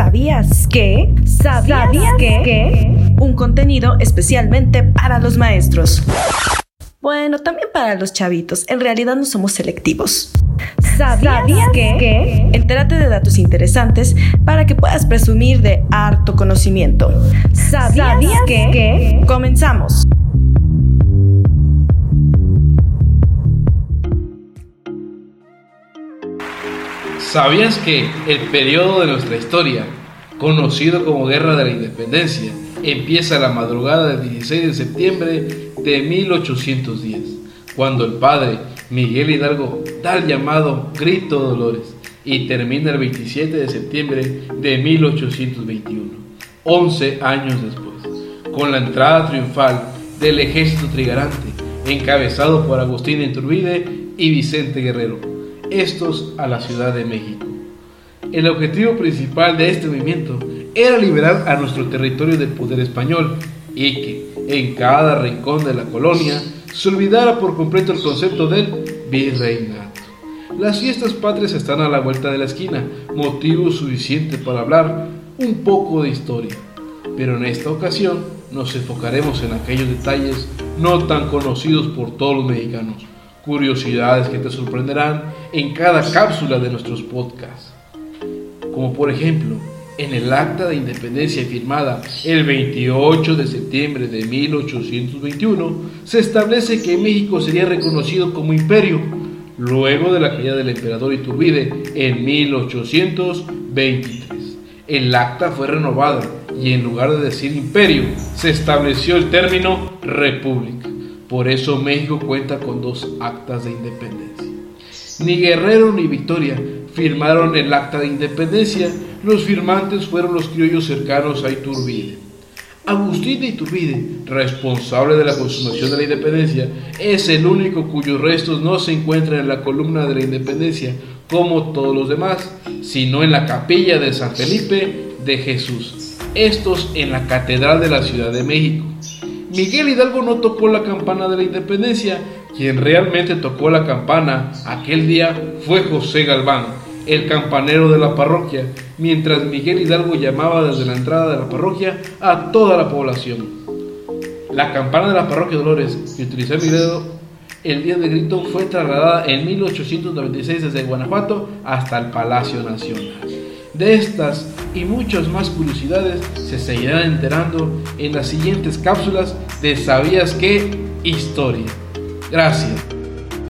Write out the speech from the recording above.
¿Sabías que? ¿Sabías, que? Un contenido especialmente para los maestros. Bueno, también para los chavitos. En realidad no somos selectivos. ¿Sabías, que? Entérate de datos interesantes para que puedas presumir de harto conocimiento. ¿Sabías, que? Comenzamos. ¿Sabías que el periodo de nuestra historia, conocido como Guerra de la Independencia, empieza la madrugada del 16 de septiembre de 1810, cuando el padre Miguel Hidalgo da el llamado Grito Dolores y termina el 27 de septiembre de 1821, 11 años después, con la entrada triunfal del ejército trigarante, encabezado por Agustín Iturbide y Vicente Guerrero estos a la Ciudad de México. El objetivo principal de este movimiento era liberar a nuestro territorio del poder español y que en cada rincón de la colonia se olvidara por completo el concepto del virreinato. Las fiestas patrias están a la vuelta de la esquina, motivo suficiente para hablar un poco de historia. Pero en esta ocasión nos enfocaremos en aquellos detalles no tan conocidos por todos los mexicanos curiosidades que te sorprenderán en cada cápsula de nuestros podcasts. Como por ejemplo, en el acta de independencia firmada el 28 de septiembre de 1821, se establece que México sería reconocido como imperio luego de la caída del emperador Iturbide en 1823. El acta fue renovada y en lugar de decir imperio, se estableció el término república. Por eso México cuenta con dos actas de independencia. Ni Guerrero ni Victoria firmaron el acta de independencia, los firmantes fueron los criollos cercanos a Iturbide. Agustín de Iturbide, responsable de la consumación de la independencia, es el único cuyos restos no se encuentran en la columna de la independencia como todos los demás, sino en la capilla de San Felipe de Jesús, estos en la Catedral de la Ciudad de México. Miguel Hidalgo no tocó la campana de la independencia, quien realmente tocó la campana aquel día fue José Galván, el campanero de la parroquia, mientras Miguel Hidalgo llamaba desde la entrada de la parroquia a toda la población. La campana de la parroquia Dolores, que utilizó Miguel el día de grito, fue trasladada en 1896 desde Guanajuato hasta el Palacio Nacional. De estas y muchas más curiosidades se seguirán enterando en las siguientes cápsulas de ¿Sabías qué? Historia. Gracias.